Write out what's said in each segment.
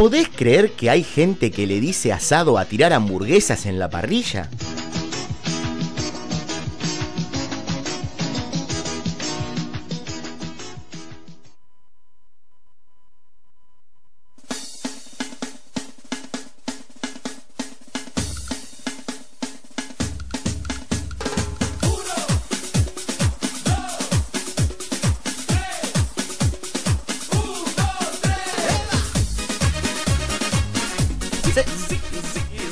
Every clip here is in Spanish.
podés creer que hay gente que le dice asado a tirar hamburguesas en la parrilla?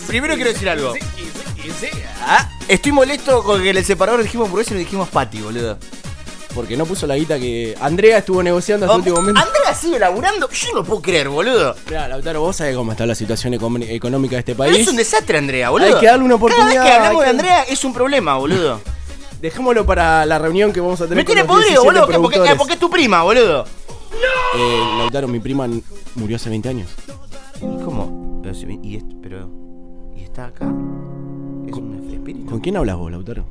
Primero quiero decir algo. Ah, estoy molesto con que en el separador dijimos hamburguesa y no dijimos patty, boludo. Porque no puso la guita que Andrea estuvo negociando hasta el último momento. Andrea sigue laburando. Yo no puedo creer, boludo. Mirá, Lautaro, vos sabés cómo está la situación económica de este Pero país. es un desastre, Andrea, boludo. Hay que darle una Cada oportunidad, vez que hablamos hay de que- Andrea es un problema, boludo. Dejémoslo para la reunión que vamos a tener Me con tiene los podrido, 17 boludo. que- Porque, productores. eh, porque es tu prima, boludo. Eh, Lautaro, mi prima n- murió hace 20 años. ¿Cómo? Pero, si- y esto- ¿Y está acá? ¿Es un espíritu? ¿Con quién hablas vos, Lautaro?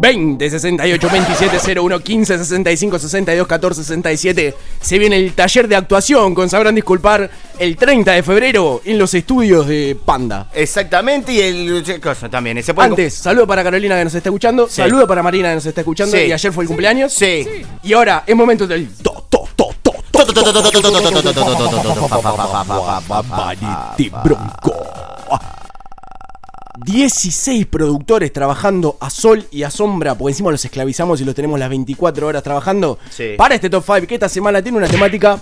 20 68 27 01 15 65 62 14 67. Se viene el taller de actuación, con sabrán disculpar, el 30 de febrero en los estudios de Panda. Exactamente, y el cosa también. ¿Se puede Antes, saludo para Carolina que nos está escuchando, Sí. saludo para Marina que nos está escuchando Sí. y ayer fue el cumpleaños. Sí. Y ahora es momento del to, to, to, to, Vanity Bronco. 16 productores trabajando a sol y a sombra, porque encima los esclavizamos y los tenemos las 24 horas trabajando Sí. para este top 5 que esta semana tiene una temática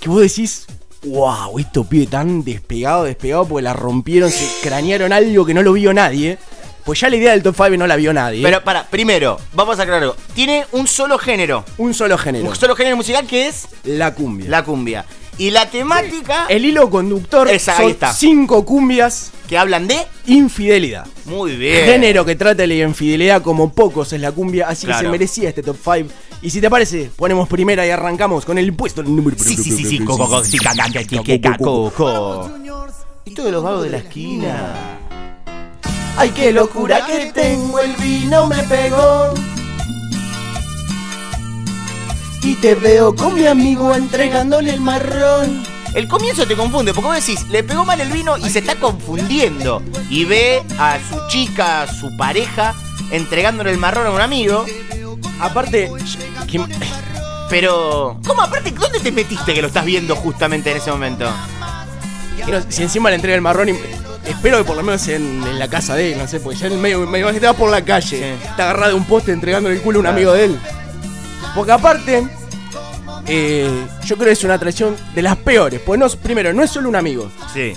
que vos decís, wow, esto pide tan despegado, despegado, porque la rompieron, se cranearon algo que no lo vio nadie. Pues ya la idea del top 5 no la vio nadie. Pero para, primero, vamos a aclarar algo. Tiene un solo género. un solo género, Un solo género musical que es la cumbia. la cumbia. Y la temática El hilo conductor Esa, ahí son está. cinco cumbias que hablan de. infidelidad. Muy bien. Género que trata de la infidelidad como pocos es la cumbia, así que se merecía este top 5. Y si te parece, ponemos primera y arrancamos con el puesto número Sí, sí, sí, sí, coco, coco, sí, caca, caca, caca, coco. Y todos los vagos de la esquina. Ay, qué locura que tengo, el vino me pegó. Y te veo con mi amigo entregándole el marrón. El comienzo te confunde, porque vos decís, le pegó mal el vino y se está confundiendo. Y ve a su chica, a su pareja, entregándole el marrón a un amigo. Aparte, Pero. ¿Cómo? Aparte, ¿dónde te metiste que lo estás viendo justamente en ese momento? no, si encima le entrega el marrón, y- espero que por lo menos en, en la casa de él, no sé, porque ya en el medio me imagino que te va por la calle, Sí. está agarrado de un poste entregándole el culo a un Claro. amigo de él. Porque aparte, eh, yo creo que es una traición de las peores. Pues no, primero, no es solo un amigo, Sí.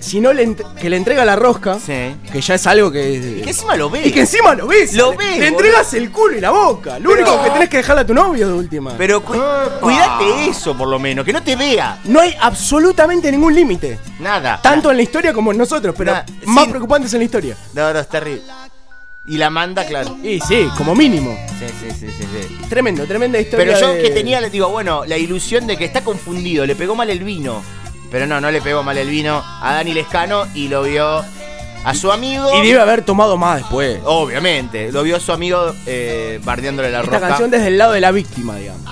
sino le ent- que le entrega la rosca, Sí. que ya es algo que. Y que encima lo ve. Y que encima lo ves. Lo le- ves, Le boludo. entregas el culo y la boca. Lo Pero- único que tenés que dejarle a tu novio de última. Pero cu- cuídate eso, por lo menos, que no te vea. no hay absolutamente ningún límite. Nada. Tanto en la historia como en nosotros, pero Nah, más sí. preocupantes en la historia. No, no, es terrible. Y la manda, claro. Y sí, como mínimo. Sí, sí, sí, sí, sí. Tremendo, tremenda historia. Pero yo de- que tenía, le digo, bueno, la ilusión de que está confundido, le pegó mal el vino. Pero no, no le pegó mal el vino a Dani Lescano y lo vio a su amigo. Y debe haber tomado más después. Obviamente, lo vio a su amigo eh, bardeándole la Esta roca. canción desde el lado de la víctima, digamos.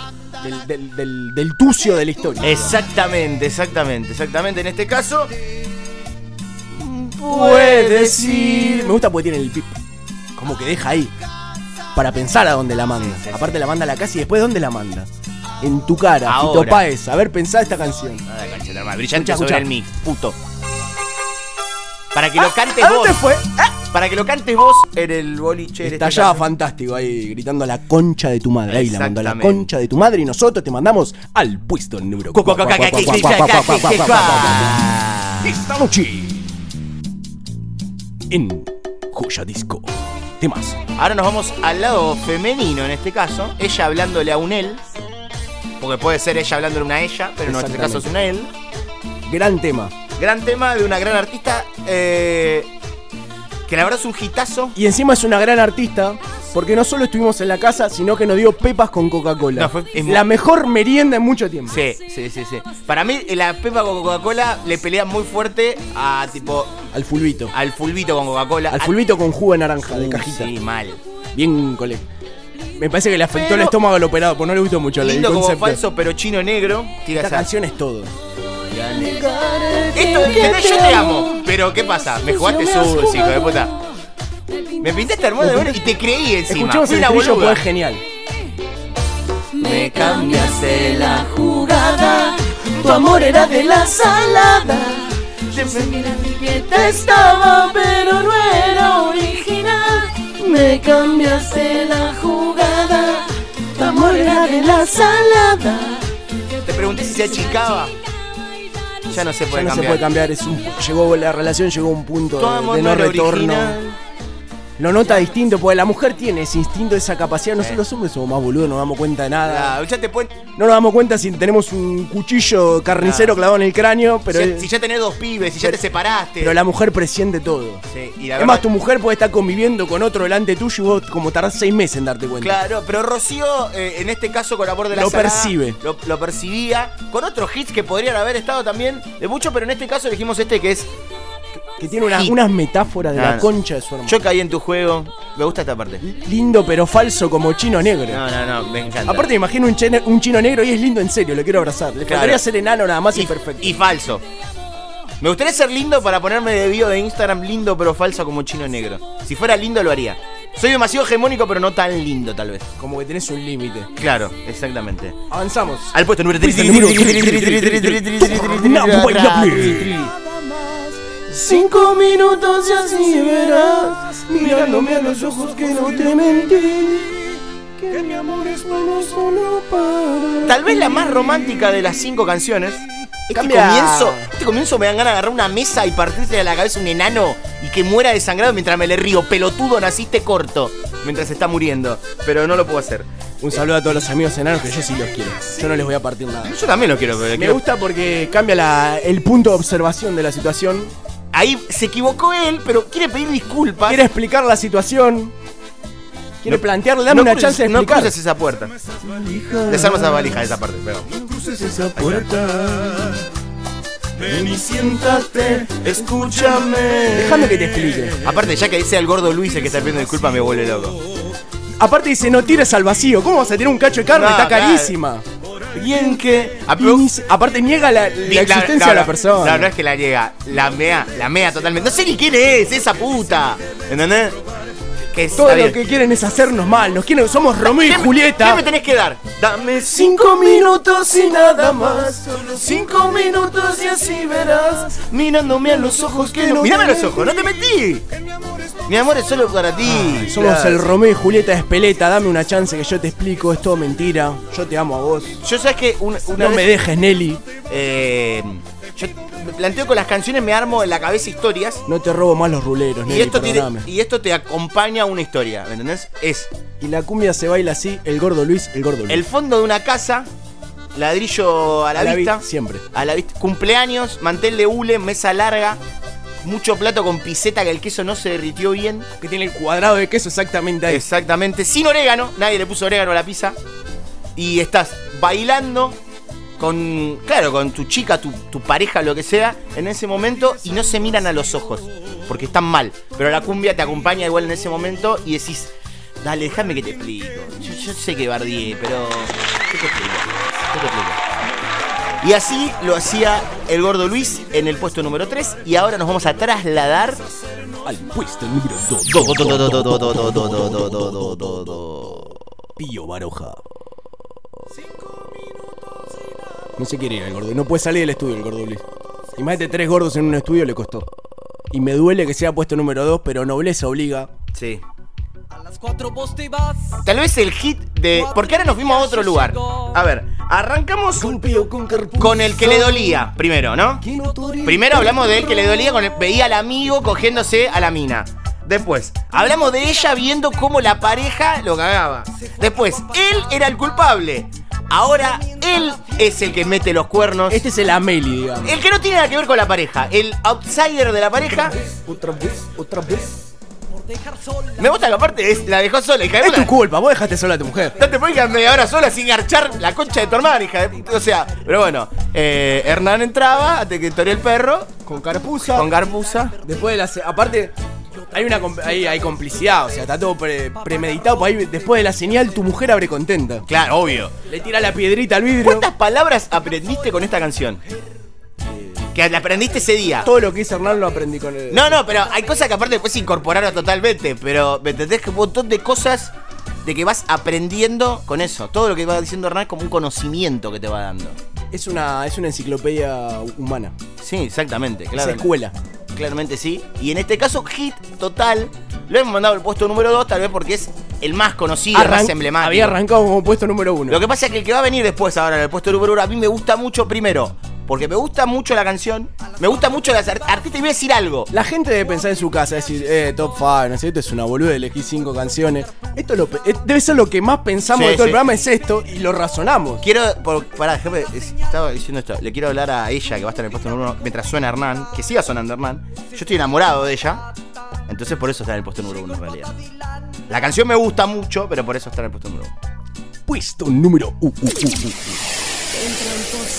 Del, del, del, del tucio de la historia. Exactamente, exactamente, exactamente. En este caso, Puedes ir. Me gusta porque tiene el pip. Como que deja ahí. Para pensar a dónde la manda. Aparte la manda a la casa y después dónde la manda. En tu cara, Ahora. Fito Páez. A ver, pensá esta canción. Más brillante escuchá, sobre puto. Para que lo cantes vos. Fue? Para que lo cantes vos en el boliche. Estallaba este fantástico ahí, gritando a la concha de tu madre. Ahí la mandó a la concha de tu madre y nosotros te mandamos al puesto en número. Esta noche. En Joya Disco. Temas. Ahora nos vamos al lado femenino en este caso. Ella hablándole a un él. Porque puede ser ella hablándole a una ella, pero en este caso es una él. Gran tema. Gran tema de una gran artista. eh, que la verdad es un hitazo. Y encima es una gran artista. Porque no solo estuvimos en la casa, sino que nos dio pepas con Coca-Cola. No, fue- es mu- la mejor merienda en mucho tiempo. Sí, sí, sí, sí. Para mí, la Pepa con Coca-Cola le pelea muy fuerte a tipo. Al fulbito. al fulbito con Coca-Cola. Al fulbito con jugo de naranja, de Uh, cajita. Sí, mal. Bien cole. Me parece que le afectó Pero- el estómago al operado, pues no le gustó mucho el Lindo como concepto. falso, pero chino negro. Tira Esta esa. canción es todo. Esto, ¿entendés? Yo te amo. Pero, ¿qué pasa? Me jugaste sucio, hijo de puta. Me pintaste hermoso de bueno y te creí encima. Escuchemos Fui el una estribillo, pues genial. Me cambiaste la jugada, tu amor era de la salada. Estaba, pero no era original. Me cambiaste la jugada, tu amor era de la salada. Te pregunté si se achicaba. Ya no se Ya puede no se cambiar. puede cambiar, es un, llegó, la relación llegó a un punto de, no no retorno. original. Lo nota distinto, porque la mujer tiene ese instinto, esa capacidad. Nosotros los hombres somos más boludos, no nos damos cuenta de nada. Ya te pueden- No nos damos cuenta si tenemos un cuchillo carnicero Ah. clavado en el cráneo, pero, si, si ya tenés dos pibes, si ya te separaste. pero la mujer presiente todo. Sí, y la Además, verdad- tu mujer puede estar conviviendo con otro delante tuyo y vos como tardás seis meses en darte cuenta. Claro, pero Rocío, eh, en este caso con Amor de la Lo percibe. Lo, lo percibía. Con otros hits que podrían haber estado también de mucho, pero en este caso elegimos este que es que tiene una, unas metáforas de no, la concha de su hermano. Yo caí en tu juego, me gusta esta parte. Lindo pero falso como chino negro. No, no, no, me encanta. Aparte me imagino un, chene, un chino negro y es lindo en serio, lo quiero abrazar. Le claro. ser enano nada más y, y perfecto. Y falso. Me gustaría ser lindo para ponerme de bio de Instagram lindo pero falso como chino negro. Si fuera lindo lo haría. Soy demasiado hegemónico pero no tan lindo tal vez. Como que tenés un límite. Claro, exactamente. Avanzamos. Al puesto número 3. Cinco minutos y así verás, mirándome a los ojos que no te mentí. Que mi amor es bueno solo para. Tal vez la más romántica de las cinco canciones. Este Cambia. comienzo, este comienzo me dan ganas de agarrar una mesa y partirse de la cabeza un enano y que muera desangrado mientras me le río. Pelotudo, naciste corto mientras está muriendo. Pero no lo puedo hacer. Un saludo a todos los amigos enanos que yo sí los quiero. Yo no les voy a partir nada. Yo también lo quiero, pero Me quiero- gusta porque cambia la- el punto de observación de la situación. Ahí se equivocó él, pero quiere pedir disculpas. Quiere explicar la situación. Quiere No- plantearle, dame no una cruces- chance de No cruces esa puerta. Desarma esa valija de esa parte, pero. esa puerta. Ven y siéntate, escúchame. Déjame que te explique. Aparte, ya que dice el gordo Luis el que está pidiendo disculpas, me vuelve loco. Aparte dice, no tires al vacío. ¿Cómo vas a tirar un cacho de carne? No, Está claro. Bien que. Ah, aparte niega la, existencia no, de la persona. No, no es que la llega, la mea, la mea totalmente. No sé ni quién es esa puta. ¿Entendés? Que es, Todo lo que quieren es hacernos mal. Nos quieren, somos Romeo y ¿Qué me- Julieta. ¿Qué me tenés que dar? Dame Cinco minutos y nada más. Solo cinco minutos y así verás. Mirándome a los ojos que no. Mírame a los ojos, no te metí. Mi amor es solo para ti. Somos Claro. el Romeo y Julieta Espeleta. Dame una chance que yo te explico. Es todo mentira. Yo te amo a vos. Yo sabes que una, una No vez, me dejes, Nelly. eh, yo planteo con las canciones, me armo en la cabeza historias. No te robo más los ruleros, Y Nelly. esto, tiene, perdóname. y esto te acompaña a una historia, ¿me entendés? Es Y la cumbia se baila así, el gordo Luis, el gordo Luis. el fondo de una casa, ladrillo a la, A la vi- vista. siempre. A la vista. Cumpleaños, mantel de hule, mesa larga, mucho plato con piseta que el queso no se derritió bien. Que tiene el cuadrado de queso exactamente ahí. Exactamente, sin orégano, nadie le puso orégano a la pizza. Y estás bailando con, claro, con tu chica, tu, tu pareja, lo que sea, en ese momento y no se miran a los ojos, porque están mal. Pero la cumbia te acompaña igual en ese momento y decís, dale, déjame que te explico. Yo, yo sé que bardié, pero... ¿Qué te explico? ¿Qué te explico? Y así lo hacía el gordo Luis en el puesto número 3 y ahora nos vamos a trasladar al puesto número 2. Pío Baroja. No se quiere ir el gordo. No puede salir del estudio el gordo Luis. Y más de tres gordos en un estudio le costó. Y me duele que sea puesto número 2, pero nobleza obliga. Sí. Tal vez el hit de. Porque ahora nos fuimos a otro lugar. A ver, arrancamos con el que le dolía, primero, ¿no? Primero hablamos de él que le dolía con el, veía al amigo cogiéndose a la mina. Después, hablamos de ella viendo cómo la pareja lo cagaba. Después, él era el culpable. Ahora, él es el que mete los cuernos. Este es el Ameli, digamos. El que no tiene nada que ver con la pareja. El outsider de la pareja. Otra vez, otra vez. Dejar sola. Me gusta que aparte es, la dejó sola, hija de Es puta. tu culpa, vos dejaste sola a tu mujer. No te puedes quedar media hora sola sin garchar la concha de tu hermana, hija de puta. O sea, pero bueno, eh, Hernán entraba hasta que toreó el perro Con carpuza. con garbuza. Después de la. se- Aparte, hay una com- hay, hay complicidad, o sea, está todo pre- premeditado. pues ahí, después de la señal, tu mujer abre contenta. Claro, obvio. Le tira la piedrita al vidrio. ¿Cuántas palabras aprendiste con esta canción? Que la aprendiste ese día. Todo lo que hice Hernán lo aprendí con él. No, no, pero hay cosas que aparte después incorporaron totalmente. Pero me entendés que un montón de cosas de que vas aprendiendo con eso. Todo lo que va diciendo Hernán es como un conocimiento que te va dando. Es una, es una enciclopedia humana. Sí, exactamente, Es claro. escuela. Claramente sí. Y en este caso, hit total. Lo hemos mandado al puesto número 2, tal vez porque es el más conocido, el más emblemático. Había arrancado como puesto número uno. Lo que pasa es que el que va a venir después ahora en el puesto número uno, a mí me gusta mucho primero. Porque me gusta mucho la canción, me gusta mucho las art- artistas. Y voy a decir algo. La gente debe pensar en su casa, decir, eh, top 5, no sé, esto es una boluda, elegí cinco canciones. Esto lo debe ser lo que más pensamos Sí, de todo sí. el programa, es esto, y lo razonamos. Quiero, por, pará, es- estaba diciendo esto. Le quiero hablar a ella que va a estar en el puesto número uno mientras suena Hernán, que siga sonando Hernán. Yo estoy enamorado de ella, entonces por eso está en el puesto número uno en realidad. La canción me gusta mucho, pero por eso está en el puesto número uno. Puesto número uh, uh, uh, uh.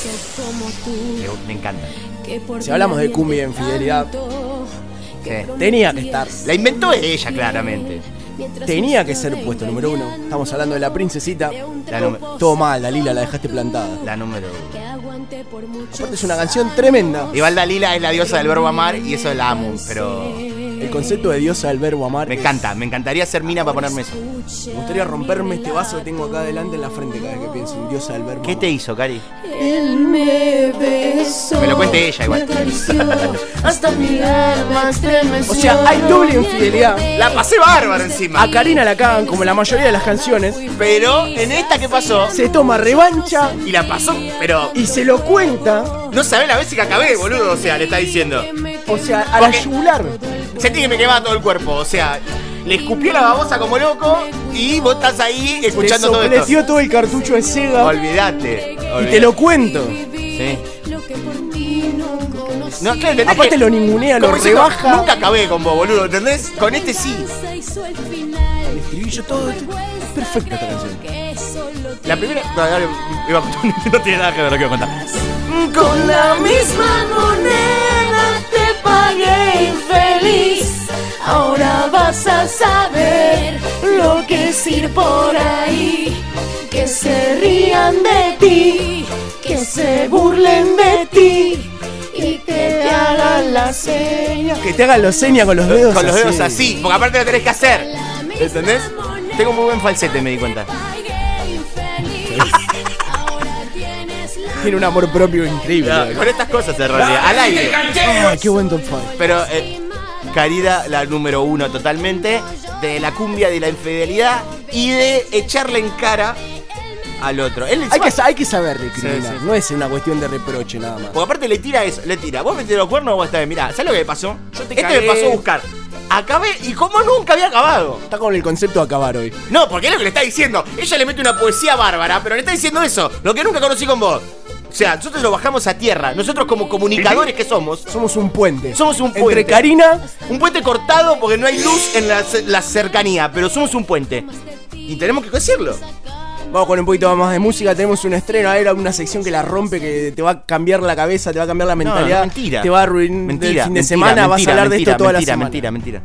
Tú, Me, me encanta. que Si hablamos de cumbia tanto, que Sí. tenía que estar. La inventó ella, claramente. Tenía que ser puesto número uno. Estamos hablando de la princesita. La Todo mal, Dalila, la dejaste plantada. La número uno. que Aparte es una canción tremenda. Igual Dalila es la diosa del verbo amar y eso la amo, pero concepto de diosa del verbo amar. me es- encanta. Me encantaría ser mina para ponerme eso. Me gustaría romperme este vaso que tengo acá adelante en la frente cada vez que pienso en diosa del verbo ¿Qué amar. te hizo, Cari? Él me besó. Me lo cuente ella igual. hasta mi alma estremeció. O sea, hay doble infidelidad. La pasé bárbaro encima. A Karina la cagan como la mayoría de las canciones. Pero en esta que pasó, Se toma revancha y la pasó, pero y se lo cuenta. no sabés la vez que acabé, boludo. O sea, le está diciendo. O sea, a la Porque- yugular. Sentí que me quemaba todo el cuerpo. O sea, le escupió la babosa como loco y vos estás ahí Le escuchando todo esto. sopletió todo el cartucho de Sega. Olvídate. Y te lo cuento. Sí. Lo que por ti no conocí. No, claro, ¿entendés Aparte que- lo ningunea, lo rebaja. Nunca acabé con vos, boludo, ¿entendés? Con este sí. El estribillo todo. Es perfecta esta canción. Que solo La primera. No, dale, iba a contar- no tiene nada que ver lo que iba a contar. Con la misma moneda pagué infeliz. Ahora vas a saber lo que es ir por ahí. Que se rían de ti, que se burlen de ti y que te hagan la seña. Que te hagan los señas con los dedos. Con los dedos así, porque aparte lo tenés que hacer. ¿Entendés? Tengo muy buen falsete, me di cuenta. Tiene un amor propio increíble. Con estas cosas en realidad, al aire. Ay, qué buen top 5. Pero eh, Carida, la número uno totalmente, de la cumbia de la infidelidad y de echarle en cara al otro. Él Hay que, hay que saber discriminar. Sí, sí. No es una cuestión de reproche nada más. Porque aparte le tira eso, le tira. Vos metiste los cuernos, vos estás mirá, ¿sabes lo que me pasó? Yo te Esto cagué. me pasó a buscar. Acabé y como nunca había acabado. Está con el concepto de acabar hoy. No, porque es lo que le está diciendo. Ella le mete una poesía bárbara, pero le está diciendo eso, lo que nunca conocí con vos. O sea, nosotros lo bajamos a tierra. Nosotros como comunicadores que somos, Somos un puente. Somos un Entre puente. Karina, un puente cortado porque no hay luz en la, la cercanía, pero somos un puente. Y tenemos que decirlo. vamos con un poquito más de música. Tenemos un estreno. Era una sección que la rompe, que te va a cambiar la cabeza, te va a cambiar la mentalidad. mentira. Te va a arruinar Mentira. el fin de mentira, semana. vas a mentira, hablar de mentira, esto toda mentira, la semana. Mentira, mentira,